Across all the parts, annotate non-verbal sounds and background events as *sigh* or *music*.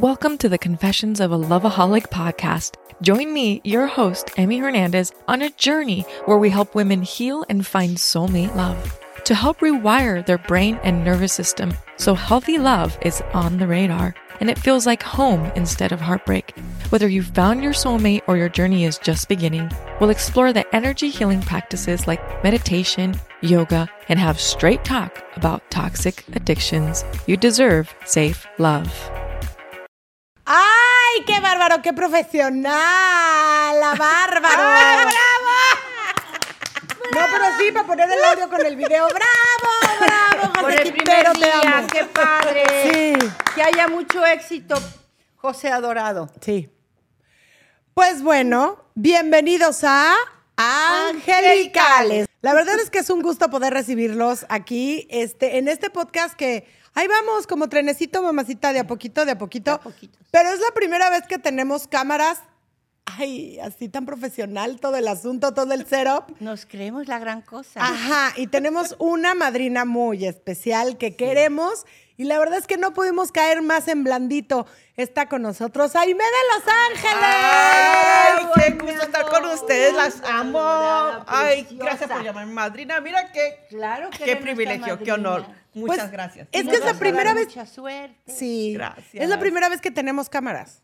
Welcome to the Confessions of a Loveaholic podcast. Join me, your host, Emmy Hernandez, on a journey where we help women heal and find soulmate love to help rewire their brain and nervous system so healthy love is on the radar and it feels like home instead of heartbreak. Whether you've found your soulmate or your journey is just beginning, we'll explore the energy healing practices like meditation, yoga, and have straight talk about toxic addictions. You deserve safe love. ¡Ay, qué bárbaro, qué profesional! ¡La bárbaro! *laughs* No, pero sí, para poner el audio con el video. ¡Bravo, bravo, Por José el Quintero, primer te día, amo! qué padre. Sí, Que haya mucho éxito, José Adorado. sí. Pues bueno, bienvenidos a Angelicales. La verdad es que es un gusto poder recibirlos aquí este, en este podcast que ahí vamos como trenecito, mamacita, de a poquito, de a poquito. De a poquitos. Pero es la primera vez que tenemos cámaras. Ay, así tan profesional todo el asunto, todo el setup. Nos creemos la gran cosa. Ajá, y tenemos una madrina muy especial que queremos y la verdad es que no pudimos caer más en blandito. Está con nosotros Aime de Los Ángeles. Ay, qué gusto estar con ustedes, las amo. Ay, gracias por llamarme madrina. Mira qué, Claro que qué privilegio, qué honor. Madrina. Muchas Pues, gracias. es que es la primera vez- Mucha suerte. Sí, Gracias. es la primera vez que tenemos cámaras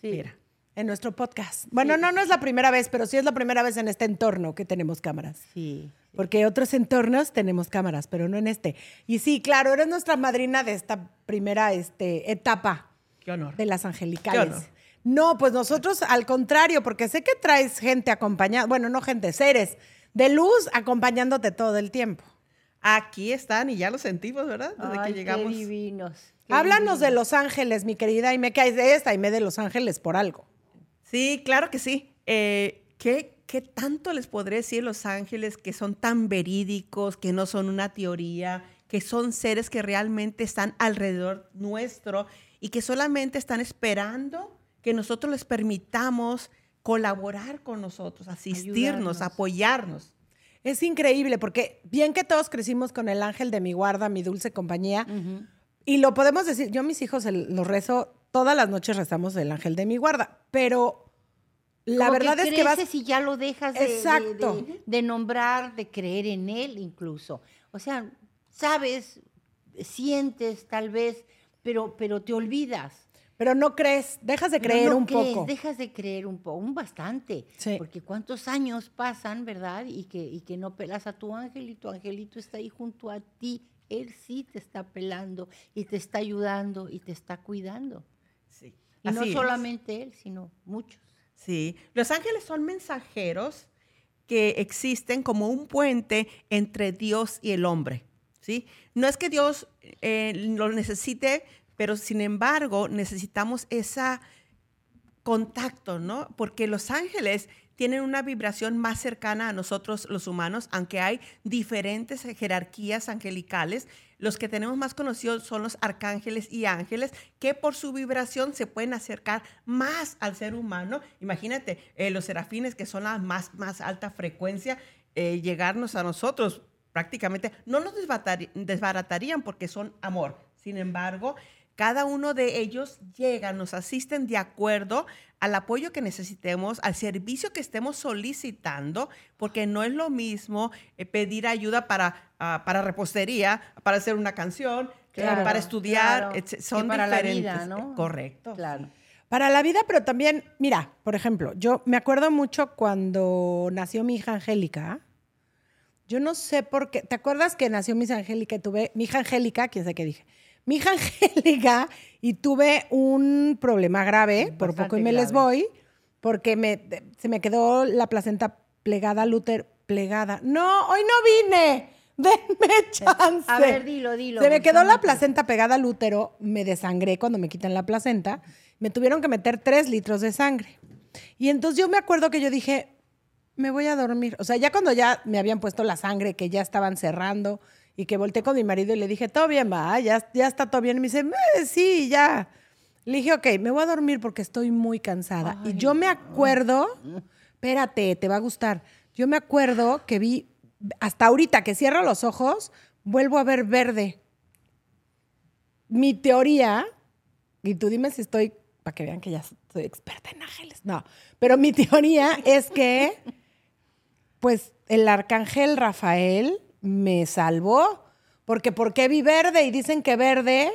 Sí. Mira. en nuestro podcast. Bueno, no, no es la primera vez, pero sí es la primera vez en este entorno que tenemos cámaras. Sí. Porque otros entornos tenemos cámaras, pero no en este. Y sí, claro, eres nuestra madrina de esta primera este, etapa Qué honor. de las Qué angelicales. honor. No, pues nosotros al contrario, porque sé que traes gente acompañada, bueno, no gente, seres de luz acompañándote todo el tiempo. Aquí están y ya lo sentimos, ¿verdad? Desde Ay, que llegamos. qué divinos. qué Háblanos de. Los Ángeles, mi querida Aime, que hay de esta Aime de Los Ángeles por algo. Sí, claro que sí. Eh, ¿qué, ¿Qué tanto les podré decir Los Ángeles que son tan verídicos, que no son una teoría, que son seres que realmente están alrededor nuestro y que solamente están esperando que nosotros les permitamos colaborar con nosotros, asistirnos, Ayudarnos. apoyarnos? Es increíble porque bien que todos crecimos con el ángel de mi guarda, mi dulce compañía, y lo podemos decir, yo a mis hijos los rezo, todas las noches rezamos el ángel de mi guarda, pero la Como verdad es que vas... y ya lo dejas de, de- Exacto. de- de nombrar, de creer en él incluso. O sea, sabes, sientes tal vez, pero, pero te olvidas. Pero no crees, dejas de creer no un crees, poco. Dejas de creer un poco, un bastante. Sí. Porque cuántos años pasan, ¿verdad? Y que, y que no pelas a tu ángel y tu angelito está ahí junto a ti. Él sí te está pelando y te está ayudando y te está cuidando. Sí. Y no es. solamente él, sino muchos. Sí, los ángeles son mensajeros que existen como un puente entre Dios y el hombre, ¿sí? No es que Dios eh, lo necesite, pero sin embargo necesitamos ese contacto, ¿no? Porque los ángeles tienen una vibración más cercana a nosotros los humanos, aunque hay diferentes jerarquías angelicales. Los que tenemos más conocidos son los arcángeles y ángeles, que por su vibración se pueden acercar más al ser humano. Imagínate, eh, los serafines, que son la más, más alta frecuencia, eh, llegarnos a nosotros prácticamente, no nos desbaratarían porque son amor. Sin embargo, cada uno de ellos llega, nos asisten de acuerdo al apoyo que necesitemos, al servicio que estemos solicitando, porque no es lo mismo eh, pedir ayuda para, ah, para repostería, para hacer una canción, Claro, para estudiar, claro. son para la diferentes. vida, ¿no? Eh, Correcto. Claro. Para la vida, pero también, mira, por ejemplo, yo me acuerdo mucho cuando nació mi hija Angélica. Yo no sé por qué. ¿Te acuerdas que nació mi hija Angélica y tuve mi hija Angélica? ¿Quién sabe qué dije? Mi hija Angélica y tuve un problema grave, por poco y me les voy, porque me, se me quedó la placenta plegada al útero. Plegada. No, hoy no vine. *laughs* Denme chance. A ver, dilo, dilo. Se me quedó la placenta pegada al útero, me desangré cuando me quitan la placenta, me tuvieron que meter tres litros de sangre. Y entonces yo me acuerdo que yo dije, me voy a dormir. O sea, ya cuando ya me habían puesto la sangre, que ya estaban cerrando, y que volteé con mi marido y le dije, todo bien, va, ya, ya está todo bien. Y me dice, "Eh, sí, ya. Le dije, ok, me voy a dormir porque estoy muy cansada. y yo me acuerdo, espérate, te va a gustar. Yo me acuerdo que vi, hasta ahorita que cierro los ojos, vuelvo a ver verde. Mi teoría, y tú dime si estoy, para que vean que ya soy experta en ángeles. No, pero mi teoría es que, pues, el arcángel Rafael me salvó. Porque ¿por qué vi verde? Y dicen que verde,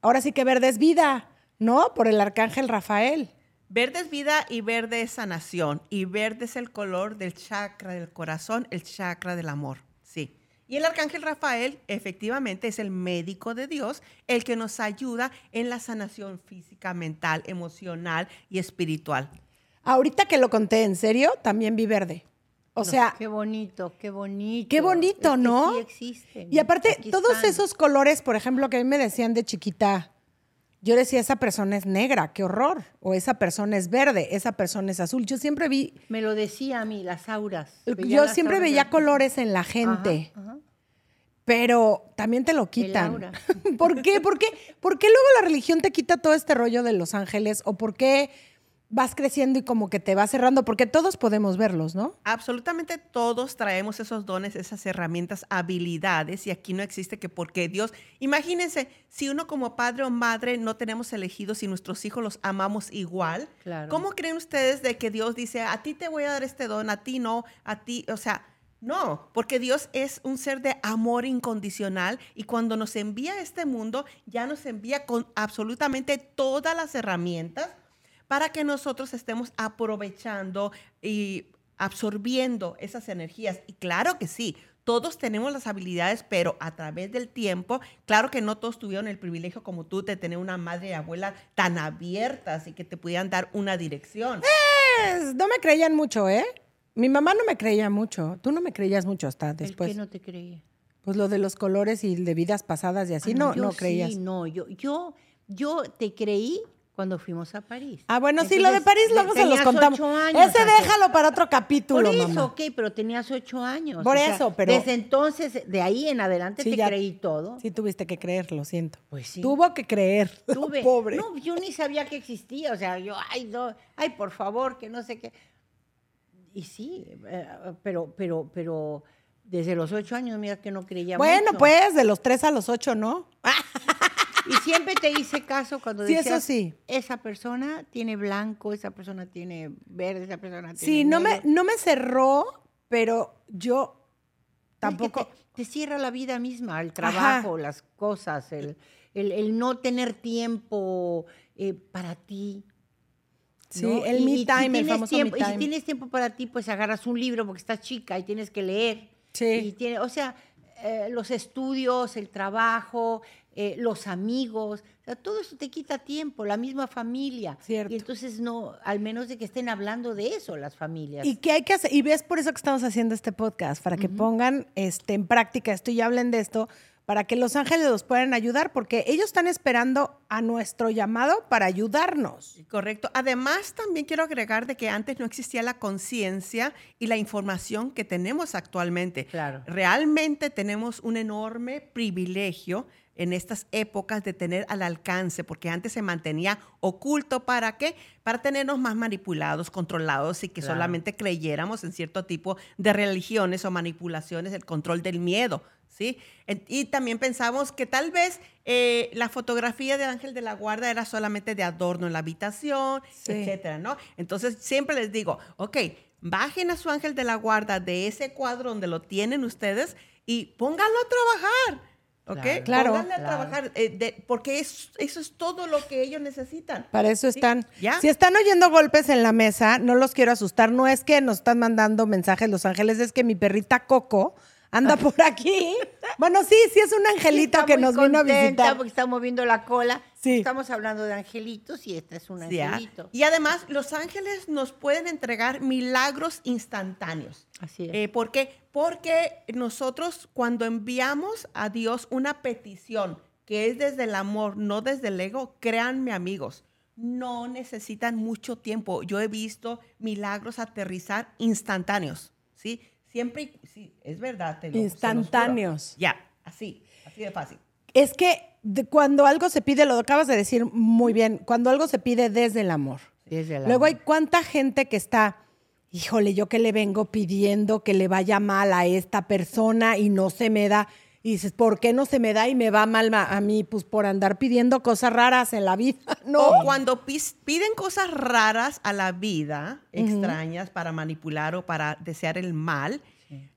ahora sí que verde es vida, ¿no? Por el arcángel Rafael. Verde es vida y verde es sanación. Y verde es el color del chakra del corazón, el chakra del amor. Sí. Y el arcángel Rafael efectivamente es el médico de Dios, el que nos ayuda en la sanación física, mental, emocional y espiritual. Ahorita que lo conté en serio, también vi verde. O sea, Qué bonito, qué bonito. Qué bonito, Es que ¿no? Sí existen. y aparte, todos están. esos colores, por ejemplo, que a mí me decían de chiquita, yo decía, esa persona es negra, qué horror. O esa persona es verde, esa persona es azul. Yo siempre vi, Me lo decía a mí, las auras. Veía yo las siempre auras veía colores en la gente, Ajá, ajá. pero también te lo quitan. *laughs* ¿Por qué? ¿Por qué? ¿Por qué luego la religión te quita todo este rollo de los ángeles? ¿O por qué vas creciendo y como que te vas cerrando? Porque todos podemos verlos, ¿no? Absolutamente todos traemos esos dones, esas herramientas, habilidades, y aquí no existe que porque Dios, imagínense, si uno como padre o madre no tenemos elegidos y nuestros hijos los amamos igual, Claro. ¿cómo creen ustedes de que Dios dice, a ti te voy a dar este don, a ti no, a ti, o sea, no, porque Dios es un ser de amor incondicional y cuando nos envía a este mundo, ya nos envía con absolutamente todas las herramientas para que nosotros estemos aprovechando y absorbiendo esas energías. Y claro que sí, todos tenemos las habilidades, pero a través del tiempo, claro que no todos tuvieron el privilegio como tú de tener una madre y abuela tan abiertas y que te pudieran dar una dirección. Pues, no me creían mucho, ¿eh? Mi mamá no me creía mucho. Tú no me creías mucho hasta ¿El después. qué no te creía? Pues lo de los colores y de vidas pasadas y así, Ah, no, yo no creías. Sí, no, yo, yo, yo te creí cuando fuimos a París. Ah, bueno, sí, lo de París luego se los contamos. ocho años, Ese déjalo para otro capítulo, Por eso, mamá. ok, pero tenías ocho años. Por o sea, eso, pero- Desde entonces, de ahí en adelante, Sí, te ya- creí todo. Sí tuviste que creer, lo siento. Pues sí. Tuvo que creer. *laughs* Tuve. Pobre. No, yo ni sabía que existía. O sea, yo, ay, no, ay, por favor, que no sé qué. Y sí, eh, pero, pero, pero desde los ocho años, mira que no creía bueno, mucho. pues, de los tres a los ocho, ¿no? *laughs* Y siempre te hice caso cuando Sí, eso decías, sí. esa persona tiene blanco, esa persona tiene verde, esa persona tiene Sí, no me, negro". no me cerró, pero yo Es que tampoco. te, te cierra la vida misma, el trabajo, las cosas, el, el- el no tener tiempo eh, para ti. Sí, ¿no? el me y si time, el famoso tiempo- me Y si time. tienes tiempo para ti, pues agarras un libro porque estás chica y tienes que leer. Sí. Y tiene, o sea, eh, los estudios, el trabajo, eh, los amigos, o sea, todo eso te quita tiempo, la misma familia. Cierto. Y entonces no, al menos de que estén hablando de eso las familias. ¿Y qué hay que hacer? Y ves por eso que estamos haciendo este podcast, para que pongan este, en práctica esto y hablen de esto, para que los ángeles los puedan ayudar, porque ellos están esperando a nuestro llamado para ayudarnos. Correcto. Además, también quiero agregar de que antes no existía la conciencia y la información que tenemos actualmente. Claro. Realmente tenemos un enorme privilegio en estas épocas de tener al alcance, porque antes se mantenía oculto. ¿Para qué? Para tenernos más manipulados, controlados y que Claro. solamente creyéramos en cierto tipo de religiones o manipulaciones, el control del miedo. ¿Sí? Y también pensamos que tal vez eh, la fotografía del ángel de la guarda era solamente de adorno en la habitación, Sí. etcétera, ¿no? Entonces siempre les digo, ok, bajen a su ángel de la guarda de ese cuadro donde lo tienen ustedes y pónganlo a trabajar, ¿ok? Claro. A trabajar, eh, de- porque es- eso es todo lo que ellos necesitan. Para eso Sí, están. ¿ya? Si están oyendo golpes en la mesa, no los quiero asustar. No es que nos están mandando mensajes los ángeles, es que mi perrita Coco anda por aquí. Bueno, sí, sí es un angelito que nos vino a visitar. Porque está moviendo la cola. Sí. Estamos hablando de angelitos y este es un Sí, ¿ah? angelito. Y además, los ángeles nos pueden entregar milagros instantáneos. Así es. Eh, ¿Por qué? Porque nosotros cuando enviamos a Dios una petición que es desde el amor, no desde el ego, créanme amigos, no necesitan mucho tiempo. Yo he visto milagros aterrizar instantáneos, ¿sí? Siempre, y- sí, es verdad. te lo-. Instantáneos. Ya, así, así de fácil. Es que de- cuando algo se pide, lo acabas de decir muy bien, cuando algo se pide desde el amor. Desde el Luego amor. hay cuánta gente que está, híjole, yo que le vengo pidiendo que le vaya mal a esta persona y no se me da. Y dices, ¿por qué no se me da y me va mal ma- a mí? Pues por andar pidiendo cosas raras en la vida. *laughs* No. O cuando piden cosas raras a la vida, extrañas, para manipular o para desear el mal,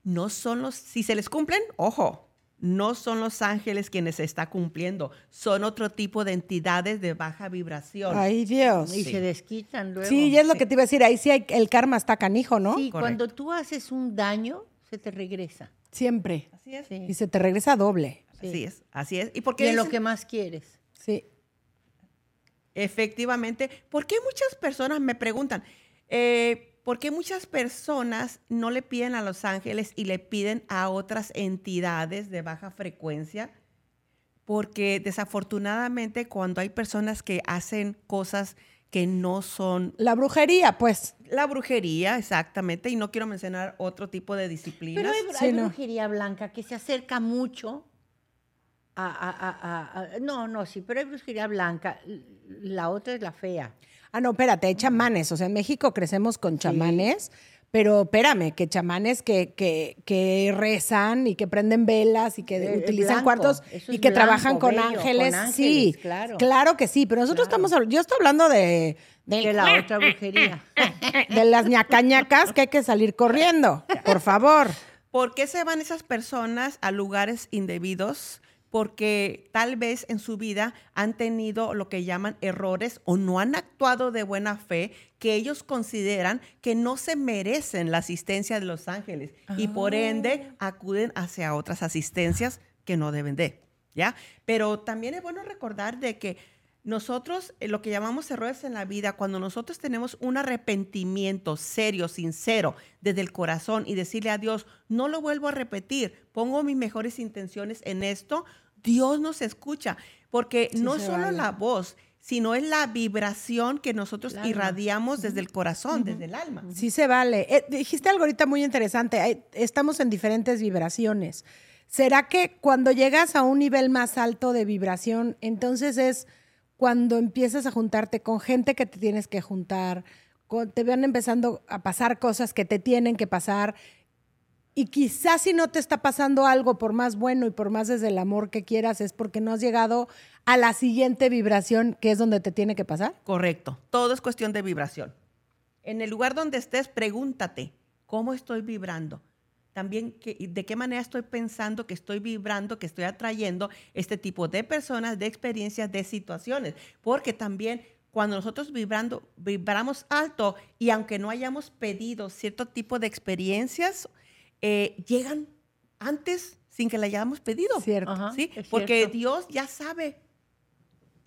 no son los, si se les cumplen, ojo, no son los ángeles quienes se está cumpliendo, son otro tipo de entidades de baja vibración. Ay, Dios. Y Sí, se desquitan luego. y es lo que te iba a decir. Ahí sí hay, el karma está canijo, ¿no? Sí, Correcto. cuando tú haces un daño, se te regresa. Siempre. Así es. Sí. Y se te regresa doble. Así es, así es. ¿Y por Y lo que más quieres. Sí. Efectivamente. ¿Por qué muchas personas me preguntan, eh, por qué muchas personas no le piden a los ángeles y le piden a otras entidades de baja frecuencia? Porque desafortunadamente cuando hay personas que hacen cosas que no son La brujería, pues. la brujería, exactamente, y no quiero mencionar otro tipo de disciplinas. Pero hay, Sí, hay no. brujería blanca que se acerca mucho a, a- a- a- a- No, no, sí, pero hay brujería blanca. La otra es la fea. Ah, no, espérate, hay chamanes. O sea, en México crecemos con chamanes, pero espérame, que chamanes que, que, que rezan y que prenden velas y que utilizan blanco, cuartos y que blanco, trabajan con bello, ángeles. con Sí, claro. claro que sí, pero nosotros estamos, habl- yo estoy hablando de, De la *laughs* otra brujería. de las ñacañacas que hay que salir corriendo, por favor. ¿Por qué se van esas personas a lugares indebidos? Porque tal vez en su vida han tenido lo que llaman errores o no han actuado de buena fe que ellos consideran que no se merecen la asistencia de los ángeles y por ende acuden hacia otras asistencias que no deben de, ¿ya? Pero también es bueno recordar de que nosotros, eh, lo que llamamos errores en la vida, cuando nosotros tenemos un arrepentimiento serio, sincero, desde el corazón y decirle a Dios, no lo vuelvo a repetir, pongo mis mejores intenciones en esto, Dios nos escucha, porque Sí no solo vale. la voz, sino es la vibración que nosotros irradiamos desde el corazón, desde el alma. Sí se vale. Eh, dijiste algo ahorita muy interesante. Estamos en diferentes vibraciones. ¿Será que cuando llegas a un nivel más alto de vibración, entonces es cuando empiezas a juntarte con gente que te tienes que juntar, te van empezando a pasar cosas que te tienen que pasar y quizás si no te está pasando algo por más bueno y por más desde el amor que quieras, es porque no has llegado a la siguiente vibración que es donde te tiene que pasar? Correcto. Todo es cuestión de vibración. En el lugar donde estés, pregúntate, ¿cómo estoy vibrando? También, ¿qué- ¿de qué manera estoy pensando que estoy vibrando, que estoy atrayendo este tipo de personas, de experiencias, de situaciones? Porque también cuando nosotros vibrando, vibramos alto y aunque no hayamos pedido cierto tipo de experiencias, eh, llegan antes sin que la hayamos pedido. Cierto. ¿sí? Porque cierto. Dios ya sabe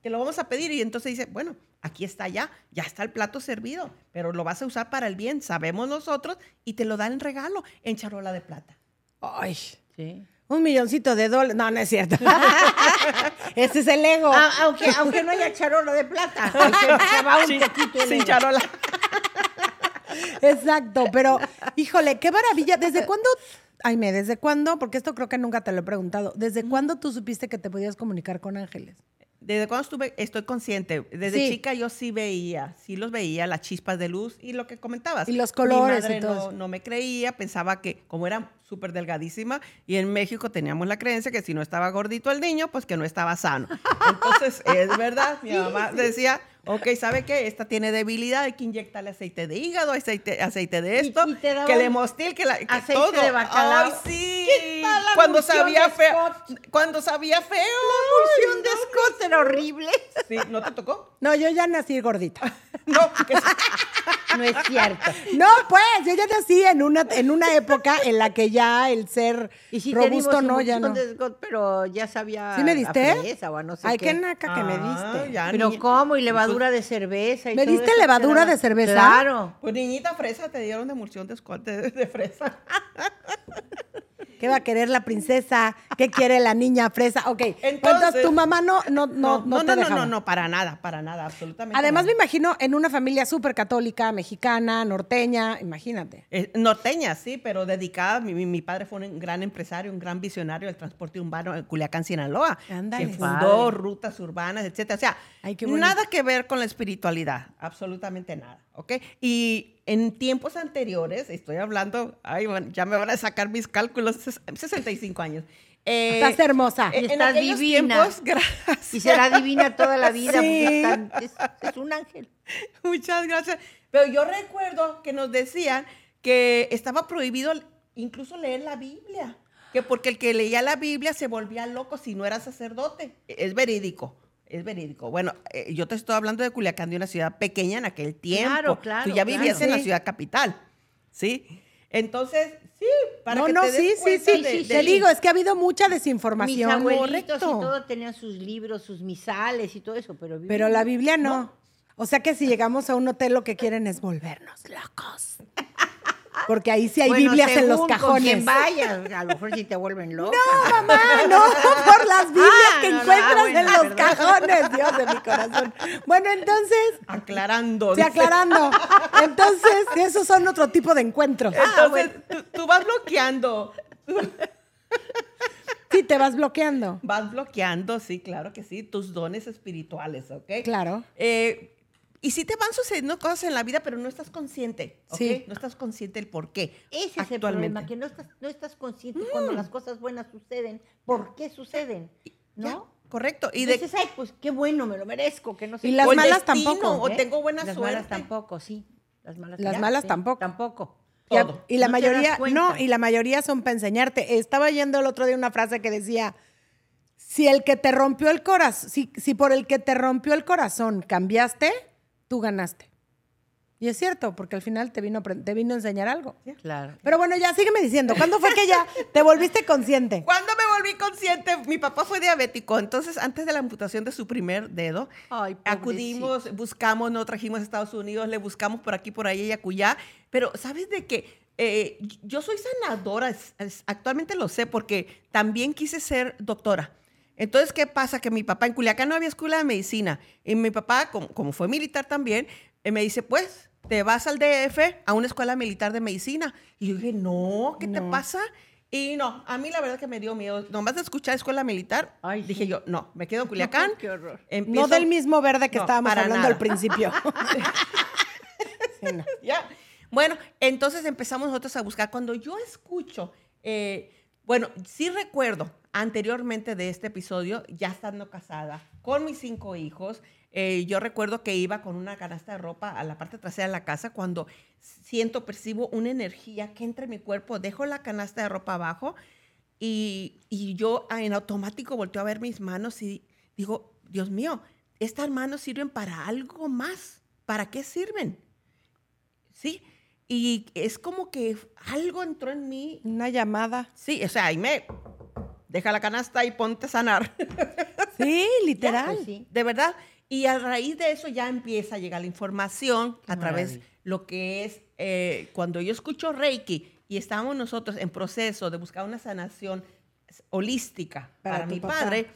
que lo vamos a pedir y entonces dice, bueno, aquí está ya, ya está el plato servido, pero lo vas a usar para el bien, sabemos nosotros, y te lo dan en regalo en charola de plata. Ay. Sí. Un milloncito de dólares. No, no es cierto. *laughs* Ese es el ego. Ah, aunque, aunque no haya charola de plata, *laughs* se, se va un poquito el Sin ego. charola. Exacto, pero híjole, qué maravilla. ¿Desde cuándo? Aime, ¿desde cuándo? Porque esto creo que nunca te lo he preguntado. ¿Desde cuándo tú supiste que te podías comunicar con ángeles? Desde cuando estuve, estoy consciente. Desde Sí. chica yo sí veía, sí los veía, las chispas de luz y lo que comentabas. Y los colores Mi madre y todo no me creía, pensaba que como era súper delgadísima y en México teníamos la creencia que si no estaba gordito el niño, pues que no estaba sano. Entonces, es verdad, mi *laughs* mamá decía, ok, ¿sabe qué? Esta tiene debilidad, hay que inyectarle aceite de hígado, aceite, aceite de Y- esto, y te daban que le mostil, que, la, que aceite todo. de bacalao. Ay, sí. ¿Qué tal la cuando sabía feo. Cuando sabía feo. La emulsión de Scott era horrible. Sí, ¿no te tocó? No, yo ya nací gordita. *laughs* No, que. *laughs* No es cierto. No, pues, yo ya nací en una, en una época en la que ya el ser Y si robusto te dimos no, ya no. de Scott, pero ya sabía ¿Sí me a diste? fresa o a no sé Ay, qué. qué naca que me Ah, diste. ya, Pero niña. ¿cómo? Y levadura de cerveza y ¿Me todo diste eso, levadura de cerveza? Claro. Pues niñita fresa, te dieron de emulsión de de, de fresa. *laughs* ¿Qué va a querer la princesa? ¿Qué quiere la niña fresa? Ok. Entonces, Entonces- tu mamá no, no, no, no, no, te no, no, dejaba. no, no, para nada, para nada, absolutamente. Además, me imagino en una familia súper católica, mexicana, norteña, imagínate. Eh, norteña, sí, pero dedicada. Mi, mi- mi padre fue un gran empresario, un gran visionario del transporte urbano en Culiacán, Sinaloa. Ándale. Que fundó Padre. rutas urbanas, etcétera. O sea, Ay, nada que ver con la espiritualidad, absolutamente nada, ¿ok? Y en tiempos anteriores, estoy hablando, ay, bueno, ya me van a sacar mis cálculos, ses- 65 años. Eh, Estás hermosa. eh, Estás divina. tiempos, *laughs* gracias. Y será divina toda la vida. Sí. es, es un ángel. Muchas gracias. Pero yo recuerdo que nos decían que estaba prohibido incluso leer la Biblia. Que porque el que leía la Biblia se volvía loco si no era sacerdote. Es verídico. Es verídico. Bueno, eh, yo te estoy hablando de Culiacán, de una ciudad pequeña en aquel tiempo. Claro, claro, Tú ya claro. vivías en la ciudad capital. ¿Sí? Entonces, sí, para no, que no, te des sí, sí, cuenta sí. de- sí, de- Te digo, es que ha habido mucha Mis desinformación. y correcto. todo tenían sus libros, sus misales y todo eso, pero Pero la Biblia no. O sea que si llegamos a un hotel lo que quieren es volvernos locos. *laughs* Porque ahí sí hay Bueno, Biblias en los Con cajones. quien vayas, a lo mejor si te vuelven loca. No, mamá, no, *laughs* por las Biblias Ah, que no, no, encuentras ah, bueno, en los perdón. cajones, Dios de mi corazón. Bueno, entonces, Aclarando. sí, aclarando. Entonces, esos son otro tipo de encuentros. Entonces, tú, tú vas bloqueando. *laughs* Sí, te vas bloqueando. Vas bloqueando, sí, claro que sí, tus dones espirituales, ¿ok? Claro. Eh, y sí te van sucediendo cosas en la vida, pero no estás consciente, ¿ok? Sí. No estás consciente del por qué. Ese es el problema, que no estás, no estás consciente cuando las cosas buenas suceden, por qué suceden, Ya, ¿no? correcto. Y Y de dices, ay, pues qué bueno, me lo merezco, que no sé Y qué". las malas destino, tampoco, O ¿Eh? tengo buena Las suerte. malas tampoco, sí. Las malas, Las ya, malas sí, tampoco. Tampoco. Y a- Todo. Y la No mayoría, no, y la mayoría son para enseñarte. Estaba yendo el otro día una frase que decía, si el que te rompió el corazón, si, si por el que te rompió el corazón cambiaste, tú ganaste. Y es cierto, porque al final te vino, te vino a enseñar algo. Claro. Pero bueno, ya sígueme diciendo, ¿cuándo fue que ya te volviste consciente? *laughs* Cuando me volví consciente, mi papá fue diabético, entonces antes de la amputación de su primer dedo, Ay, acudimos, buscamos, no trajimos a Estados Unidos, le buscamos por aquí, por ahí y acullá, pero ¿sabes de qué? Eh, yo soy sanadora, actualmente lo sé porque también quise ser doctora. Entonces, ¿qué pasa? Que mi papá en Culiacán no había escuela de medicina y mi papá, como, como fue militar también, eh, me dice, pues, te vas al DF a una escuela militar de medicina. Y yo dije, no, ¿qué te pasa? Y no, a mí la verdad que me dio miedo. Nomás de escuchar escuela militar, Ay, dije yo, no, me quedo en *laughs* Culiacán. Qué horror. No del mismo verde que No, estábamos hablando nada. al principio. *laughs* Sí, no. Ya. Bueno, entonces empezamos nosotros a buscar. Cuando yo escucho, eh, bueno, sí recuerdo anteriormente de este episodio, ya estando casada, con mis cinco hijos, eh, yo recuerdo que iba con una canasta de ropa a la parte trasera de la casa cuando siento, percibo una energía que entra en mi cuerpo, dejo la canasta de ropa abajo y, y yo en automático volteo a ver mis manos y digo, Dios mío, estas manos sirven para algo más. ¿Para qué sirven? ¿sí? Y es como que algo entró en mí. Una llamada. Sí, o sea, ahí me deja la canasta y ponte a sanar. *laughs* Sí, *laughs* literal. Pues sí. de verdad. Y a raíz de eso ya empieza a llegar la información Qué a través maravilla. lo que es eh, cuando yo escucho Reiki y estábamos nosotros en proceso de buscar una sanación holística Para para, mi papá. padre.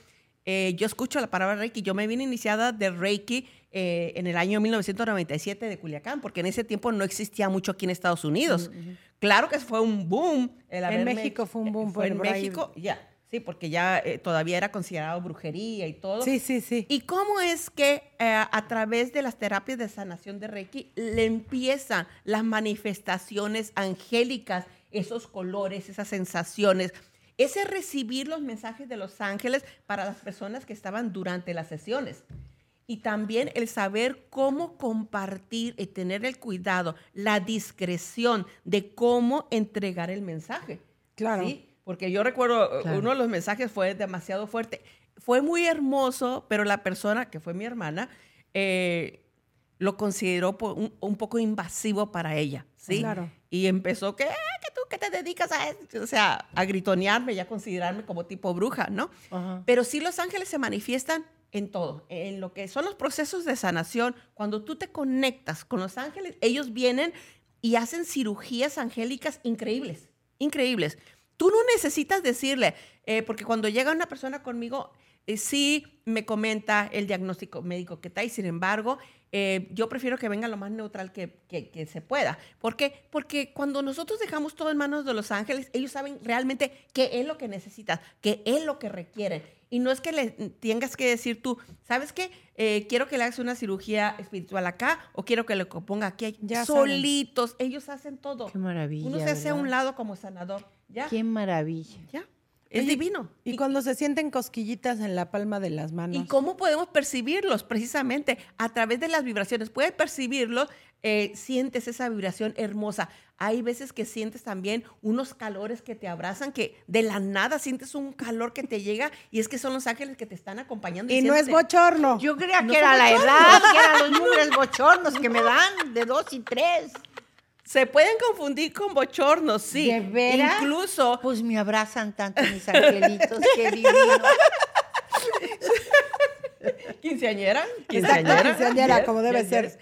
eh, yo escucho la palabra Reiki. Yo me vine iniciada de Reiki eh, en el año 1997 de Culiacán, porque en ese tiempo no existía mucho aquí en Estados Unidos. Claro que fue un boom. el En México fue un boom, Fue en. México, ya. Sí, porque ya eh, todavía era considerado brujería y todo. Sí, sí, sí. ¿Y cómo es que eh, a través de las terapias de sanación de Reiki le empiezan las manifestaciones angélicas, esos colores, esas sensaciones? Ese recibir los mensajes de los ángeles para las personas que estaban durante las sesiones. Y también el saber cómo compartir y tener el cuidado, la discreción de cómo entregar el mensaje. Claro. ¿sí? Porque yo recuerdo, eh, Claro. uno de los mensajes fue demasiado fuerte. Fue muy hermoso, pero la persona, que fue mi hermana, eh, lo consideró un, un poco invasivo para ella, ¿sí? Claro. Y empezó, ¿qué? ¿Que tú qué te dedicas a esto? O sea, a gritonearme y a considerarme como tipo bruja, ¿no? Ajá. Pero sí los ángeles se manifiestan en todo, en lo que son los procesos de sanación. Cuando tú te conectas con los ángeles, ellos vienen y hacen cirugías angélicas increíbles, increíbles. Tú no necesitas decirle, eh, porque cuando llega una persona conmigo, eh, sí me comenta el diagnóstico médico que trae, sin embargo, eh, yo prefiero que venga lo más neutral que, que- que se pueda. ¿Por qué? Porque cuando nosotros dejamos todo en manos de los ángeles, ellos saben realmente qué es lo que necesitas, qué es lo que requieren. Y no es que le tengas que decir tú, ¿sabes qué? Eh, quiero que le hagas una cirugía espiritual acá o quiero que le ponga aquí. Ya saben. Solitos, ellos hacen todo. Qué maravilla. Uno se hace a un lado como sanador. ¿Ya? Qué maravilla. ¿Ya? Es Oye, divino. Y cuando se sienten cosquillitas en la palma de las manos. ¿Y cómo podemos percibirlos? Precisamente a través de las vibraciones. Puedes percibirlo, eh, sientes esa vibración hermosa. Hay veces que sientes también unos calores que te abrazan, que de la nada sientes un calor que te llega y es que son los ángeles que te están acompañando. Y no es bochorno. Yo creía No que era la edad, que eran los *laughs* mugres bochornos que me dan de dos y tres. Se pueden confundir con bochornos, sí. ¿De veras? Incluso Pues me abrazan tanto mis angelitos, qué *laughs* divino. quinceañera, *laughs* quinceañera, quinceañera, como debe ser.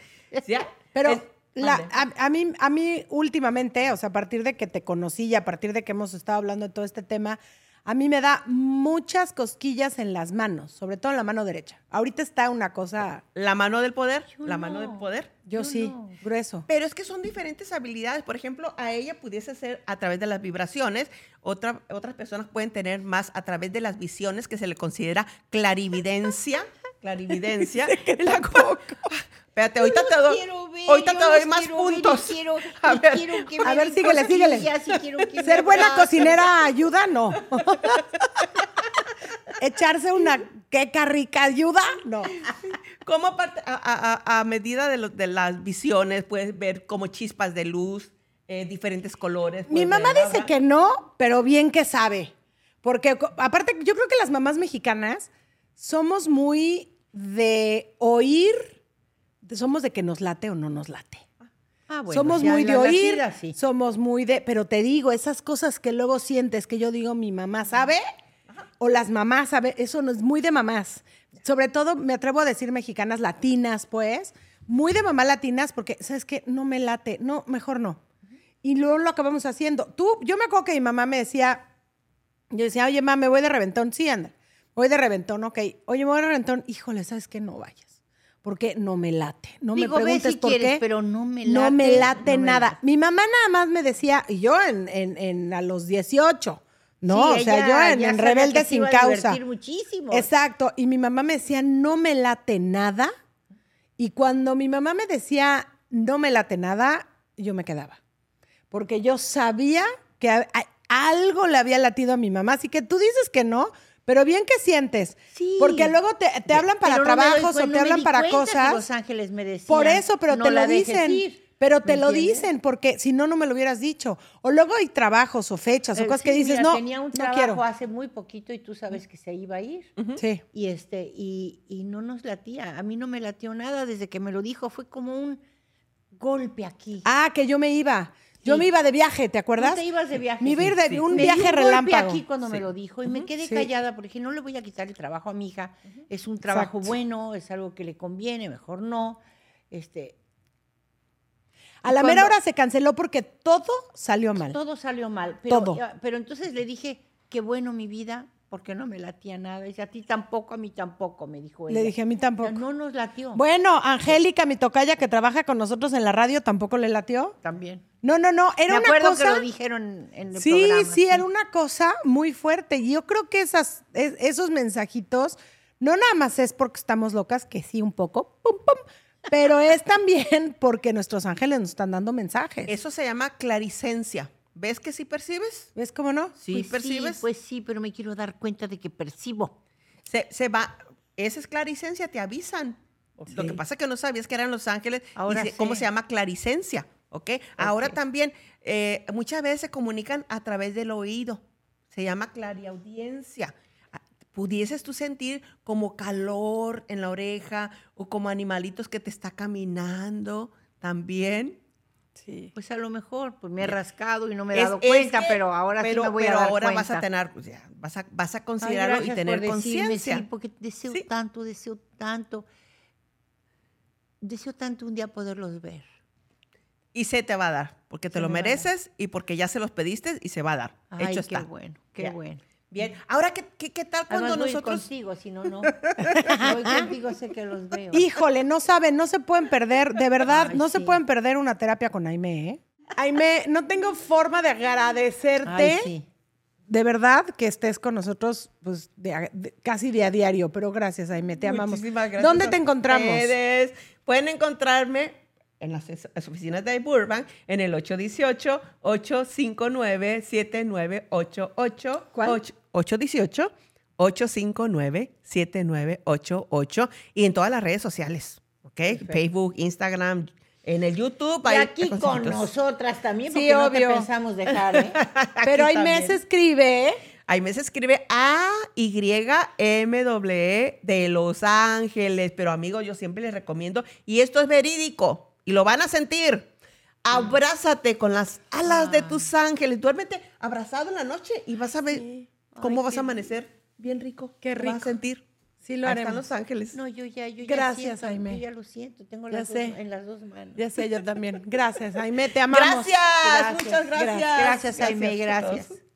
yes. Pero Es- la- mande. a, a mí, a mí últimamente, o sea, a partir de que te conocí y a partir de que hemos estado hablando de todo este tema, a mí me da muchas cosquillas en las manos, sobre todo en la mano derecha. Ahorita está una cosa, la mano del poder, Yo la mano no. del poder. yo, Yo sí, no. grueso. Pero es que son diferentes habilidades. Por ejemplo, a ella pudiese ser a través de las vibraciones. Otra, otras personas pueden tener más a través de las visiones, que se le considera clarividencia. *laughs* clarividencia. La co- Espérate, ahorita te doy, ahorita te doy más puntos. quiero, *laughs* A ver, a ver, síguele, síguele. *laughs* Ser buena cocinera ayuda, no. *laughs* Echarse una queca rica ayuda, no. ¿Cómo a, a- a- a medida de, las visiones puedes ver como chispas de luz, eh, diferentes colores? Mi mamá ver dice que no, pero bien que sabe. Porque aparte, yo creo que las mamás mexicanas somos muy de oír, somos de que nos late o no nos late. Ah, somos muy de oír, somos muy de, pero te digo, esas cosas que luego sientes que yo digo, mi mamá sabe, o las mamás saben, eso no es muy de mamás. Sobre todo, me atrevo a decir mexicanas latinas, pues, muy de mamá latinas, porque, ¿sabes qué? No me late, no, mejor no. Y luego lo acabamos haciendo. Tú, yo me acuerdo que mi mamá me decía, yo decía, oye, mamá, me voy de reventón. Sí, anda. Voy de reventón, ok. Oye, me voy de reventón. Híjole, ¿sabes qué? No vayas. Porque no me late. No Digo, me preguntes si por quieres, qué. pero no me No me late, no me nada. late. Mi mamá nada más me decía, y yo en, en- en- a los 18, ¿no? Sí, o sea, yo en, Rebelde sin causa. muchísimo. Exacto. Y mi mamá me decía, no me late nada. Y cuando mi mamá me decía, no me late nada, yo me quedaba. Porque yo sabía que a- a- algo le había latido a mi mamá. Así que tú dices que no, pero bien que sientes. Sí. Porque luego te, te hablan para Pero trabajos o te hablan para que cosas. Los ángeles me decían. Por eso, pero "No te lo dicen. ir", Pero ¿me te lo dicen, porque si no, no me lo hubieras dicho. O luego hay trabajos o fechas o Eh, cosas sí, que dices, mira, no, tenía un no trabajo quiero. hace muy poquito y tú sabes que se iba a ir. Sí. Y este, y, y no nos latía. A mí no me latió nada desde que me lo dijo. Fue como un golpe aquí. Ah, que yo me iba. Yo me iba de viaje, ¿te acuerdas? ¿Tú te ibas de viaje? Me iba a ir de Sí, un Me dio viaje golpe relámpago. aquí cuando me lo dijo y me quedé Sí. callada porque dije, no le voy a quitar el trabajo a mi hija. Es un trabajo Exacto. bueno, es algo que le conviene, mejor no. Este, A la cuando- mera hora se canceló porque todo salió mal. todo salió mal. Pero, Todo. pero entonces le dije, qué bueno mi vida, porque no me latía nada. Dice, a ti tampoco, a mí tampoco, me dijo ella. Le dije, a mí O sea, tampoco. no nos latió. Bueno, Angélica, mi tocaya que trabaja con nosotros en la radio, tampoco le latió. También. No, no, no, era me una acuerdo cosa. que lo dijeron en el Sí, programa. sí, era una cosa muy fuerte. Y yo creo que esas, es- esos mensajitos, no nada más es porque estamos locas, que sí, un poco, pum, pum, pero es también porque nuestros ángeles nos están dando mensajes. Eso se llama claricencia. ¿Ves que sí percibes? ¿Ves cómo no? Sí, Pues percibes. Sí, pues sí, pero me quiero dar cuenta de que percibo. se, se va. Esa es claricencia, te avisan. Lo que pasa es que no sabías que eran los ángeles. y Ahora se- ¿Cómo se llama claricencia? ¿Ok? Ahora también, eh, muchas veces se comunican a través del oído. Se llama clariaudiencia. Ah, Pudieses tú sentir como calor en la oreja o como animalitos que te está caminando también. Sí. Pues a lo mejor, pues me he rascado y no me he Es- dado cuenta, que- pero ahora pero- sí me voy pero a dar ahora cuenta. vas a tener, pues, ya, vas a, vas a Ay, considerarlo y tener conciencia. Sí, porque deseo Sí. tanto, deseo tanto. Deseo tanto un día poderlos ver. Y se te va a dar, porque te Se lo me mereces y porque ya se los pediste y se va a dar. Ay, Hecho qué está. bueno, qué Ya. bueno. Bien, ahora, ¿qué, qué, qué tal cuando Además voy nosotros... contigo, si no, no. *laughs* voy contigo, sé que los veo. Híjole, no saben, no se pueden perder, de verdad, Ay, no se pueden perder una terapia con Aime, ¿eh? Aime, no tengo forma de agradecerte, Ay, sí. de verdad, que estés con nosotros pues, de de- casi de a diario, pero gracias, Aime, te amamos. Muchísimas gracias ¿Dónde a te encontramos? ustedes. Pueden encontrarme en las, oficinas de Burbank en el 818-859-7988. ¿Cuál? Och- 818-859-7988 y en todas las redes sociales, ¿ok? Facebook, Instagram, en el YouTube. Y aquí con nosotras también, Sí, porque no obvio. te pensamos dejar, ¿eh? *laughs* Pero ahí me escribe. Ahí me se escribe A Y M W de Los Ángeles, pero amigos, yo siempre les recomiendo y esto es verídico y lo van a sentir. Abrázate con las alas de tus ángeles, duérmete abrazado en la noche y vas a ver cómo vas a amanecer bien rico. Qué Lo Vas rico. a sentir. Sí lo haremos. están Los Ángeles. No, yo ya, yo ya Gracias, siento, Jaime. Yo ya lo siento, tengo las dos, en las dos manos. Ya sé, yo también. Gracias, Jaime, te amamos. *laughs* Gracias, muchas gracias. Gracias, Jaime, a gracias.